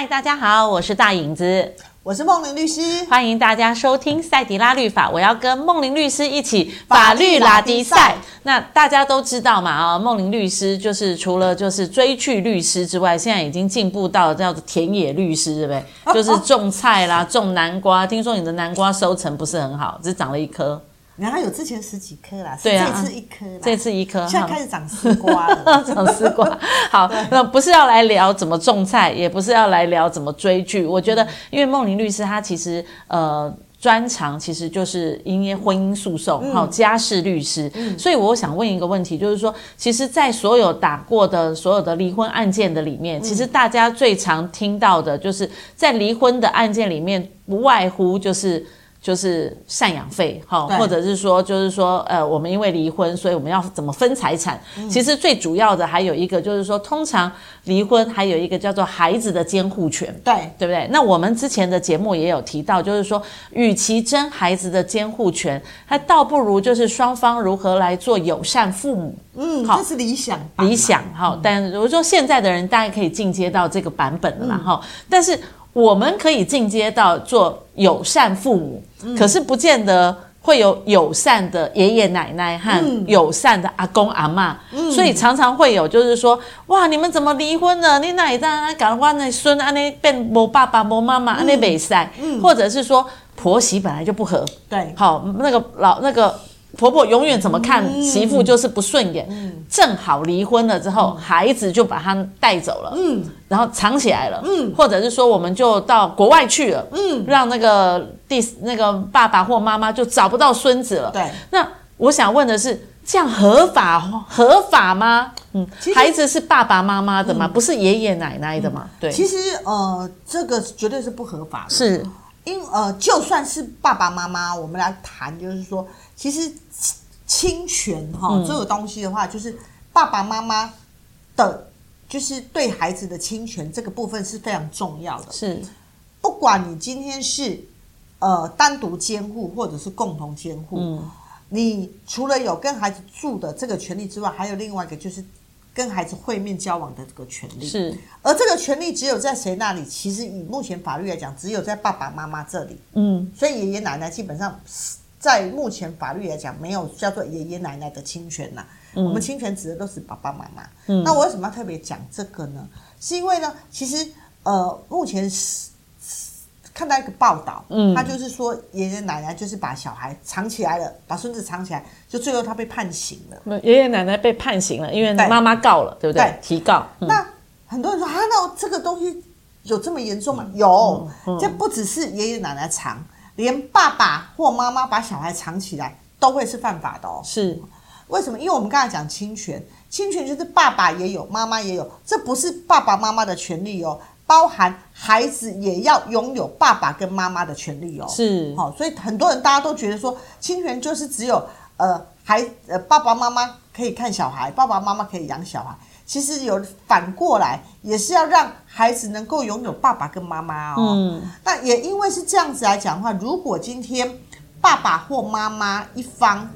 嗨，大家好，我是大影子，我是梦玲律师，欢迎大家收听赛迪拉律法。我要跟梦玲律师一起法律拉迪赛。那大家都知道嘛，啊，梦玲律师就是除了就是追剧律师之外，现在已经进步到叫做田野律师，对不对？就是种菜啦，种南瓜。听说你的南瓜收成不是很好，只长了一颗。原来有之前十几颗啦，对啊，这次一颗，这次一颗，现在开始长丝瓜了，长丝瓜。好，那不是要来聊怎么种菜，也不是要来聊怎么追剧。我觉得，因为梦玲律师她其实呃专长其实就是因为婚姻诉讼，好、嗯、家事律师、嗯，所以我想问一个问题，就是说，其实，在所有打过的所有的离婚案件的里面，其实大家最常听到的就是在离婚的案件里面，不外乎就是。就是赡养费，哈，或者是说，就是说，呃，我们因为离婚，所以我们要怎么分财产？嗯、其实最主要的还有一个，就是说，通常离婚还有一个叫做孩子的监护权，对，对不对？那我们之前的节目也有提到，就是说，与其争孩子的监护权，还倒不如就是双方如何来做友善父母，嗯，好，这是理想，理想，哈、嗯。但如果说现在的人大概可以进阶到这个版本了啦，哈、嗯，但是。我们可以进阶到做友善父母，嗯，可是不见得会有友善的爷爷奶奶和友善的阿公阿嬷，嗯，所以常常会有就是说，哇，你们怎么离婚了？你哪一代搞我那孙啊那变没爸爸没妈妈安尼没赛，或者是说婆媳本来就不和，对，好，那个老那个。婆婆永远怎么看媳妇就是不顺眼，嗯嗯，正好离婚了之后，嗯，孩子就把他带走了，嗯，然后藏起来了，嗯，或者是说我们就到国外去了，嗯，让那个第那个爸爸或妈妈就找不到孙子了，对。那我想问的是，这样合法合法吗？嗯，孩子是爸爸妈妈的吗？嗯，不是爷爷奶奶的吗？嗯，对。其实呃，这个绝对是不合法的，是。因呃，就算是爸爸妈妈，我们来谈，就是说，其实侵权哈、哦，这个东西的话，就是爸爸妈妈的，就是对孩子的侵权这个部分是非常重要的。是，不管你今天是呃单独监护或者是共同监护，嗯，你除了有跟孩子住的这个权利之外，还有另外一个就是。跟孩子会面交往的这个权利是，而这个权利只有在谁那里？其实以目前法律来讲，只有在爸爸妈妈这里。嗯，所以爷爷奶奶基本上在目前法律来讲，没有叫做爷爷奶奶的侵权呐。我们侵权指的都是爸爸妈妈。嗯，那我为什么要特别讲这个呢？是因为呢，其实呃，目前是。看到一个报道，嗯，他就是说爷爷奶奶就是把小孩藏起来了，把孙子藏起来，就最后他被判刑了。爷爷奶奶被判刑了，因为妈妈告了，对，对不对？对，提告。嗯、那很多人说啊，那这个东西有这么严重吗？有，嗯嗯、这不只是爷爷奶奶藏，连爸爸或妈妈把小孩藏起来都会是犯法的哦。是，为什么？因为我们刚才讲侵权，侵权就是爸爸也有，妈妈也有，这不是爸爸妈妈的权利哦。包含孩子也要拥有爸爸跟妈妈的权利哦，是，好，所以很多人大家都觉得说侵权就是只有呃孩呃爸爸妈妈可以看小孩，爸爸妈妈可以养小孩，其实有反过来也是要让孩子能够拥有爸爸跟妈妈哦。嗯，那也因为是这样子来讲的话，如果今天爸爸或妈妈一方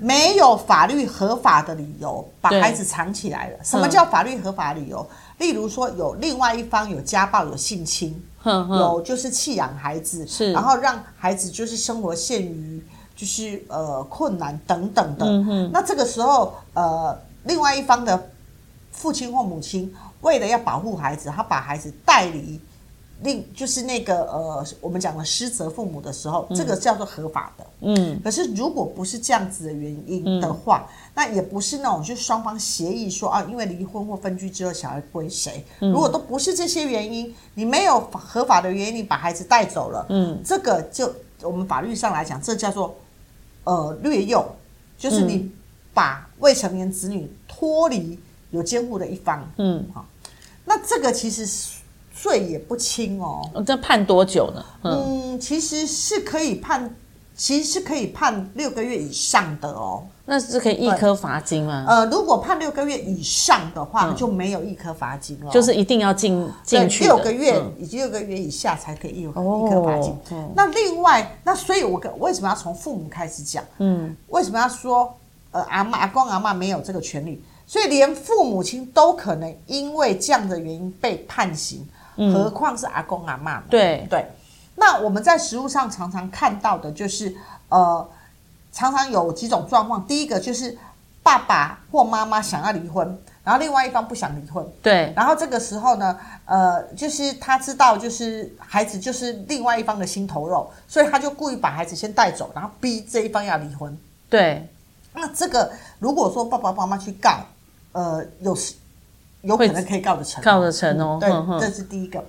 没有法律合法的理由把孩子藏起来了，什么叫法律合法理由？例如说，有另外一方有家暴、有性侵，有就是弃养孩子，是，然后让孩子就是生活陷于就是呃困难等等的。嗯，那这个时候，呃，另外一方的父亲或母亲为了要保护孩子，他把孩子带离。另就是那个呃，我们讲的失责父母的时候，这个叫做合法的。嗯。可是如果不是这样子的原因的话，嗯、那也不是那种就双方协议说啊，因为离婚或分居之后小孩归谁？如果都不是这些原因，你没有合法的原因，你把孩子带走了，嗯，这个就我们法律上来讲，这叫做呃掠幼，就是你把未成年子女脱离有监护的一方。嗯。好，那这个其实是。罪也不轻哦，这判多久呢？嗯，嗯，其实是可以判，其实是可以判六个月以上的哦。那是可以一颗罚金吗？呃，如果判六个月以上的话，嗯、就没有一颗罚金了。就是一定要进进去六个月，以及六个月以下才可以有一颗罚金。哦。那另外，那所以我为什么要从父母开始讲？嗯，为什么要说呃阿妈、阿公、阿妈没有这个权利？所以连父母亲都可能因为这样的原因被判刑。何况是阿公阿妈。对对。那我们在实物上常常看到的就是，呃，常常有几种状况。第一个就是爸爸或妈妈想要离婚，然后另外一方不想离婚。对。然后这个时候呢，呃，就是他知道，就是孩子就是另外一方的心头肉，所以他就故意把孩子先带走，然后逼这一方要离婚。对。那这个如果说爸爸妈妈去告，呃，有有可能可以告得成，告得成哦。对，这是第一个。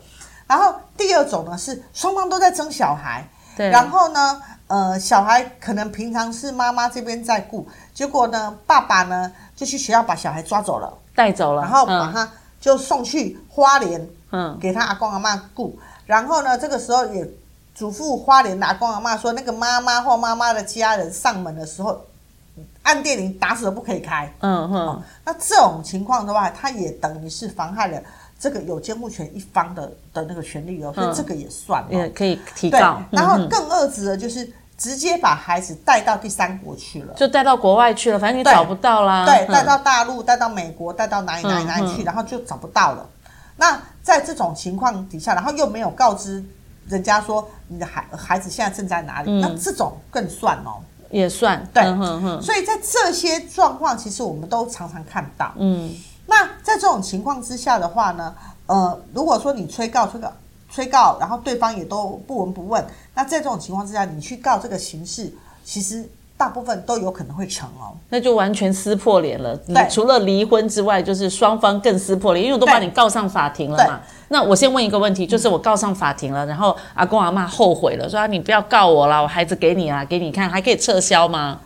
然后第二种呢是双方都在争小孩，对。然后呢，呃，小孩可能平常是妈妈这边在顾，结果呢，爸爸呢就去学校把小孩抓走了，带走了，然后把他就送去花莲，嗯，给他阿公阿妈顾。然后呢，这个时候也嘱咐花莲的阿公阿妈说，那个妈妈或妈妈的家人上门的时候，按电铃打死都不可以开。嗯哼、哦。那这种情况的话，他也等于是妨害了。这个有监护权一方的的那个权利哦，所以这个也算，也可以提告。然后更恶质的就是直接把孩子带到第三国去了，就带到国外去了，反正你找不到啦。对，带到大陆，带到美国，带到哪里哪里哪里去，然后就找不到了。那在这种情况底下，然后又没有告知人家说你的孩孩子现在正在哪里，那这种更算哦，也算。对，所以在这些状况，其实我们都常常看到。嗯。那在这种情况之下的话呢，呃，如果说你催告、催告、催告，然后对方也都不闻不问，那在这种情况之下，你去告这个形式，其实大部分都有可能会成哦。那就完全撕破脸了。对，除了离婚之外，就是双方更撕破脸，因为我都把你告上法庭了嘛。那我先问一个问题，就是我告上法庭了，然后阿公阿妈后悔了，说啊，你不要告我了，我孩子给你啊，给你看，还可以撤销吗？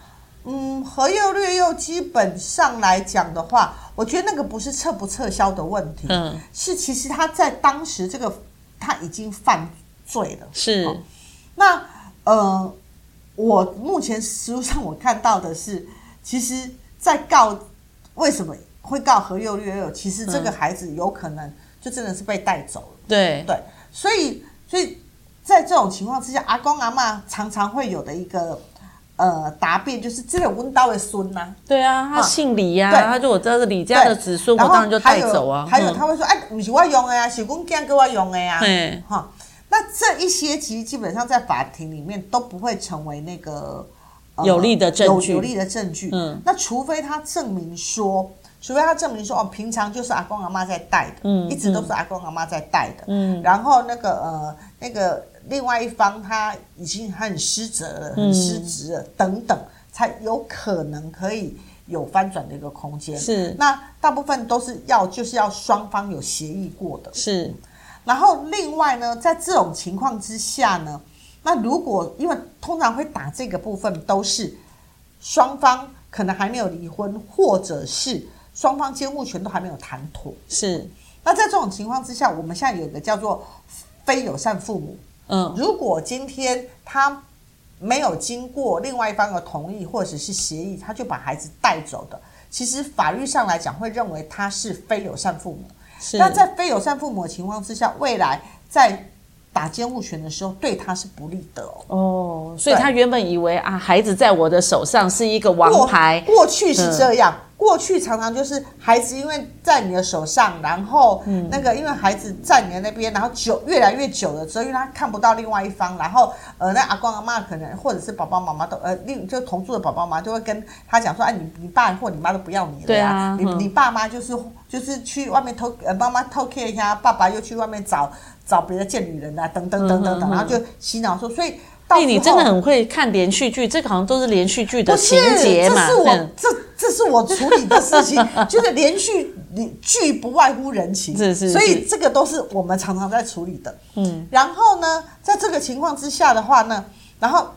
嗯，和幼略又基本上来讲的话，我觉得那个不是撤不撤销的问题，嗯，是其实他在当时这个他已经犯罪了，是。哦、那呃，我目前实务上我看到的是，其实，在告为什么会告何幼略幼，其实这个孩子有可能就真的是被带走了，对。对，所以所以在这种情况之下，阿公阿嬷常常会有的一个。呃，答辩就是这个温刀的孙呐，对啊，他姓李呀、啊，他就我这是李家的子孙，我当然就带走啊。还有，他会说，哎，不是我用的呀，是公家给我用的呀。对，哈，那这一些其实基本上在法庭里面都不会成为那个、呃、有力的证据，有力的证据。嗯，那除非他证明说，除非他证明说，哦，平常就是阿公阿妈在带的，嗯，一直都是阿公阿妈在带的，嗯，然后那个呃那个。另外一方他已经很失责了，很失职了，等等，才有可能可以有翻转的一个空间。是，那大部分都是要就是要双方有协议过的。是，然后另外呢，在这种情况之下呢，那如果因为通常会打这个部分都是双方可能还没有离婚，或者是双方监护权都还没有谈妥。是，那在这种情况之下，我们现在有一个叫做非友善父母。嗯，如果今天他没有经过另外一方的同意或者是协议，他就把孩子带走的，其实法律上来讲会认为他是非友善父母。是，那在非友善父母的情况之下，未来在打监护权的时候，对他是不利的哦。哦，所以他原本以为啊，孩子在我的手上是一个王牌，过，过去是这样。嗯过去常常就是孩子因为在你的手上，然后那个因为孩子在你的那边，然后久越来越久了之后，因为他看不到另外一方，然后呃，那阿公阿妈可能或者是爸爸妈妈都呃另就同住的爸爸妈妈就会跟他讲说，哎，你你爸或你妈都不要你了，对啊，你你爸妈就是就是去外面偷呃妈妈偷 care 一下，爸爸又去外面找找别的贱女人啊，等等等等等，然后就洗脑说，所以。哎，你真的很会看连续剧，这个好像都是连续剧的情节嘛？这是我这这是我处理的事情，就是连续剧不外乎人情，是是，是，所以这个都是我们常常在处理的。嗯，然后呢，在这个情况之下的话呢，然后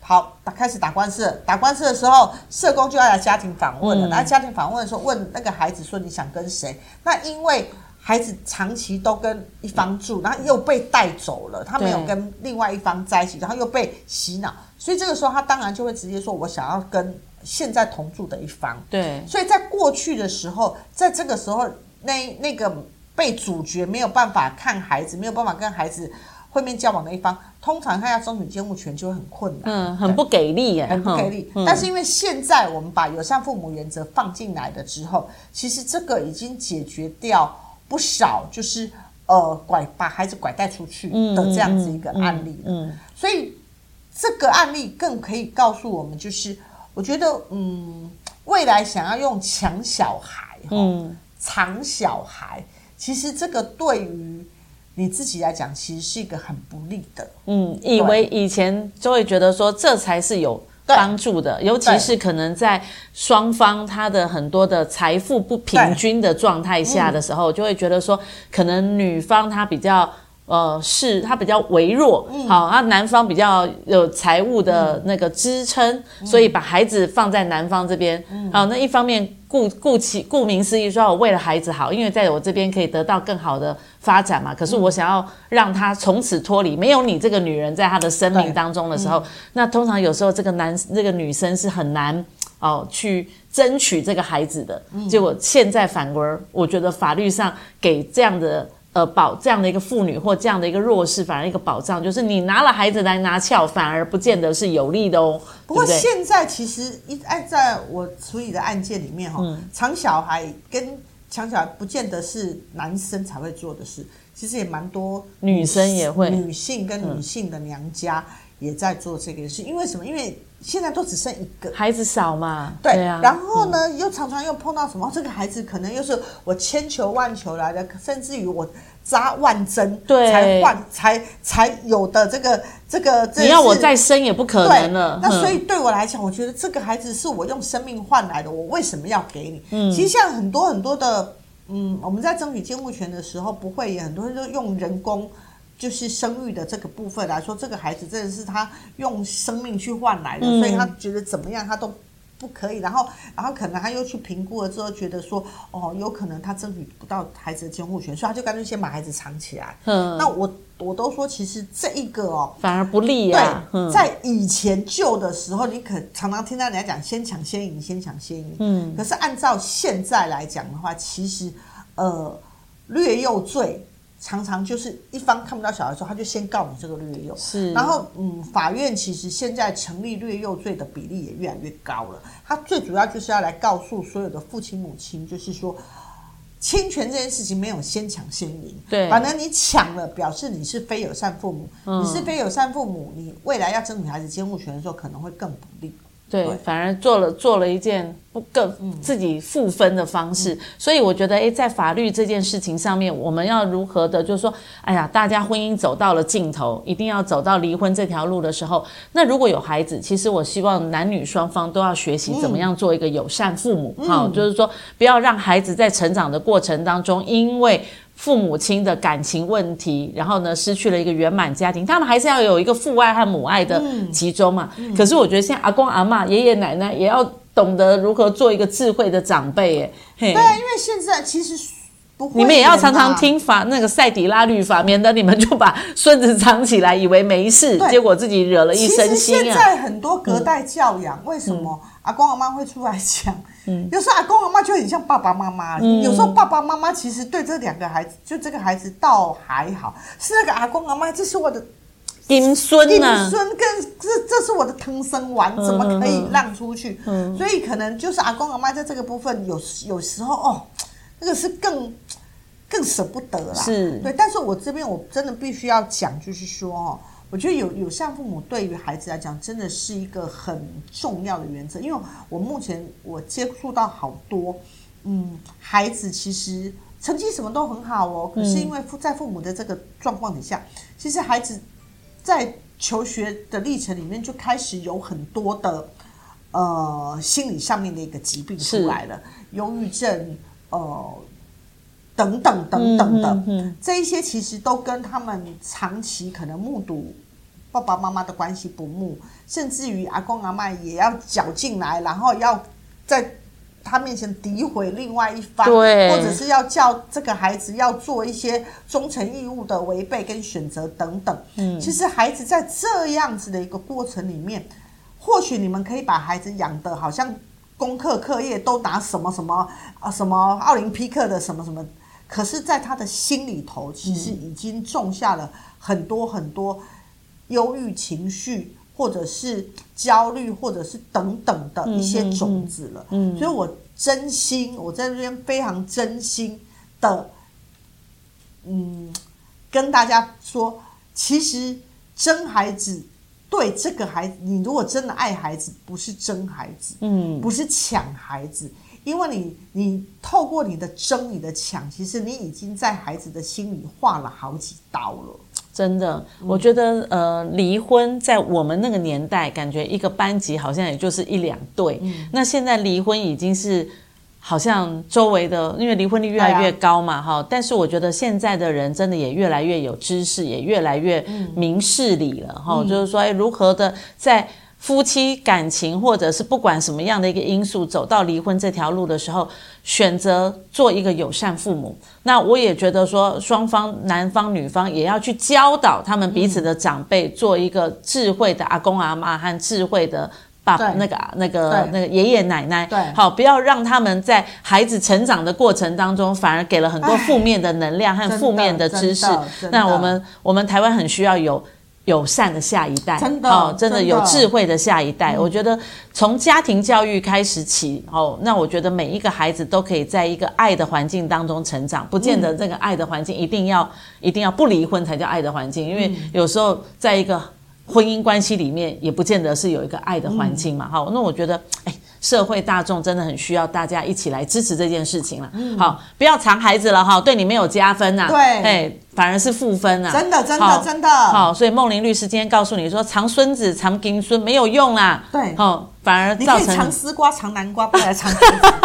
好打开始打官司，打官司的时候，社工就要来家庭访问了。然后家庭访问的时候，问那个孩子说：“你想跟谁？”那因为。孩子长期都跟一方住，然后又被带走了，他没有跟另外一方在一起，然后又被洗脑，所以这个时候他当然就会直接说：“我想要跟现在同住的一方。”对，所以在过去的时候，在这个时候，那那个被主角没有办法看孩子，没有办法跟孩子会面交往的一方，通常他要争取监护权就会很困难，嗯，很不给力耶，很不给力。但是因为现在我们把友善父母原则放进来了之后，其实这个已经解决掉。不少就是呃拐把孩子拐带出去的这样子一个案例。嗯，所以这个案例更可以告诉我们，就是我觉得嗯，未来想要用抢小孩，嗯，藏小孩，其实这个对于。你自己来讲，其实是一个很不利的。嗯，以为以前就会觉得说这才是有帮助的，尤其是可能在双方他的很多的财富不平均的状态下的时候，就会觉得说，可能女方她比较。呃，是他比较微弱，嗯、好，那男方比较有财务的那个支撑，嗯、所以把孩子放在男方这边，嗯、好，那一方面顾顾其顾名思义说，我为了孩子好，因为在我这边可以得到更好的发展嘛。可是我想要让他从此脱离，没有你这个女人在他的生命当中的时候，嗯、那通常有时候这个男这个女生是很难哦去争取这个孩子的。嗯、结果现在反而我觉得法律上给这样的。呃，保这样的一个妇女或这样的一个弱势，反而一个保障，就是你拿了孩子来拿翘，反而不见得是有利的哦。不过现在其实一按在我处理的案件里面哈，藏、嗯、小孩跟抢小孩不见得是男生才会做的事，其实也蛮多女生也会，女性跟女性的娘家也在做这个事，因为什么？因为现在都只剩一个孩子少嘛，对，对啊。然后呢，嗯、又常常又碰到什么？这个孩子可能又是我千求万求来的，甚至于我扎万针对才换才才有的这个这个。你要我再生也不可能了。那所以对我来讲，我觉得这个孩子是我用生命换来的，我为什么要给你？嗯，其实像很多很多的，嗯，我们在争取监护权的时候，不会也很多人都用人工。就是生育的这个部分来说，这个孩子真的是他用生命去换来的，嗯、所以他觉得怎么样他都不可以。然后，然后可能他又去评估了之后，觉得说，哦，有可能他争取不到孩子的监护权，所以他就干脆先把孩子藏起来。嗯，那我我都说，其实这一个哦，反而不利啊。对，嗯、在以前旧的时候，你可常常听到人家讲先抢先赢，先抢先赢。嗯，可是按照现在来讲的话，其实呃，略幼罪。常常就是一方看不到小孩的时候，他就先告你这个略幼。是，然后嗯，法院其实现在成立略幼罪的比例也越来越高了。他最主要就是要来告诉所有的父亲母亲，就是说侵权这件事情没有先抢先赢。对，反正你抢了，表示你是非友善父母。嗯，你是非友善父母，你未来要争取孩子监护权的时候，可能会更不利。对，反而做了做了一件不更自己负分的方式，嗯、所以我觉得，诶，在法律这件事情上面，我们要如何的，就是说，哎呀，大家婚姻走到了尽头，一定要走到离婚这条路的时候，那如果有孩子，其实我希望男女双方都要学习怎么样做一个友善父母，好、嗯，就是说，不要让孩子在成长的过程当中，因为父母亲的感情问题，然后呢，失去了一个圆满家庭。他们还是要有一个父爱和母爱的集中嘛。嗯嗯、可是我觉得，像阿公阿妈、爷爷奶奶也要懂得如何做一个智慧的长辈。哎，对啊，因为现在其实不会，你们也要常常听法那个赛底拉律法，免得你们就把孙子藏起来，以为没事，对结果自己惹了一身腥啊。现在很多隔代教养，嗯、为什么阿公阿妈会出来讲？嗯，有时候阿公阿妈就很像爸爸妈妈。嗯，有时候爸爸妈妈其实对这两个孩子，就这个孩子倒还好，是那个阿公阿妈，这是我的金孙金孙跟这这是我的疼生丸，怎么可以让出去？嗯，所以可能就是阿公阿妈在这个部分有有时候哦，那个是更更舍不得啦。是，对。但是我这边我真的必须要讲，就是说哦。我觉得有友善父母对于孩子来讲真的是一个很重要的原则，因为我目前我接触到好多，嗯，孩子其实成绩什么都很好哦，可是因为在父母的这个状况底下，其实孩子在求学的历程里面就开始有很多的呃心理上面的一个疾病出来了，忧郁症，呃，等等等等的，这一些其实都跟他们长期可能目睹。爸爸妈妈的关系不睦，甚至于阿公阿妈也要搅进来，然后要在他面前诋毁另外一方，对或者是要叫这个孩子要做一些忠诚义务的违背跟选择等等。嗯，其实孩子在这样子的一个过程里面，或许你们可以把孩子养得好像功课课业都拿什么什么啊什么奥林匹克的什么什么，可是在他的心里头，其实已经种下了很多很多。忧郁情绪，或者是焦虑，或者是等等的一些种子了。嗯，嗯，嗯，所以我真心，我在这边非常真心的嗯，跟大家说，其实真孩子对这个孩子，你如果真的爱孩子，不是争孩子，嗯，不是抢孩子，因为你你透过你的争，你的抢，其实你已经在孩子的心里划了好几刀了。真的，我觉得呃，离婚在我们那个年代，感觉一个班级好像也就是一两对。嗯、那现在离婚已经是好像周围的，因为离婚率越来越高嘛，哈、啊。但是我觉得现在的人真的也越来越有知识，也越来越明事理了，哈、嗯。就是说，哎，如何的在。夫妻感情，或者是不管什么样的一个因素，走到离婚这条路的时候，选择做一个友善父母。那我也觉得说，双方男方女方也要去教导他们彼此的长辈，做一个智慧的阿公阿妈和智慧的爸爸，那个那个那个爷爷奶奶。对，好，不要让他们在孩子成长的过程当中，反而给了很多负面的能量和负面的知识。那我们我们台湾很需要有。友善的下一代，真的哦，真的有智慧的下一代。嗯、我觉得从家庭教育开始起，哦，那我觉得每一个孩子都可以在一个爱的环境当中成长，不见得这个爱的环境一定要、嗯、一定要不离婚才叫爱的环境，因为有时候在一个婚姻关系里面，也不见得是有一个爱的环境嘛。哈、嗯，那我觉得，哎。社会大众真的很需要大家一起来支持这件事情了。嗯、好，不要藏孩子了哈，对你没有加分呐、啊。对，哎，反而是负分啊。真的，真的，真的。好，所以梦玲律师今天告诉你说，藏孙子、藏金孙没有用啦。对，好，反而造成你可以藏丝瓜、藏南瓜，不来藏。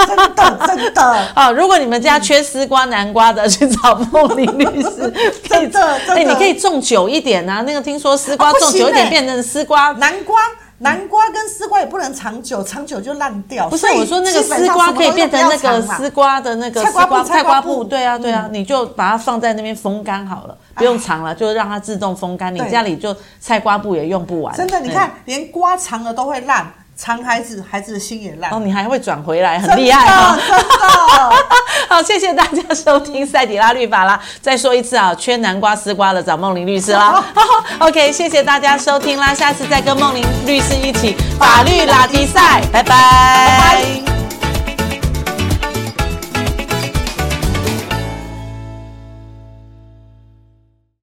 真的，真的。好，如果你们家缺丝瓜、南瓜的，去找梦玲律师。可以，真的。哎，你可以种久一点啊。那个听说丝瓜种久一点变成丝瓜、南瓜。南瓜跟丝瓜也不能长久，长久就烂掉。不是我说那个丝瓜可以变成那个丝瓜的那个丝瓜菜瓜布，对啊对啊，你就把它放在那边风干好了，不用藏了，就让它自动风干。你家里就菜瓜布也用不完。真的，你看连瓜长了都会烂。藏孩子，孩子的心也烂。哦，你还会转回来，很厉害啊！真的，好，谢谢大家收听赛迪拉律法啦。再说一次啊，缺南瓜丝瓜的找梦玲律师啦。好，OK，谢谢大家收听啦，下次再跟梦玲律师一起法律拉迪赛，拜拜。拜拜。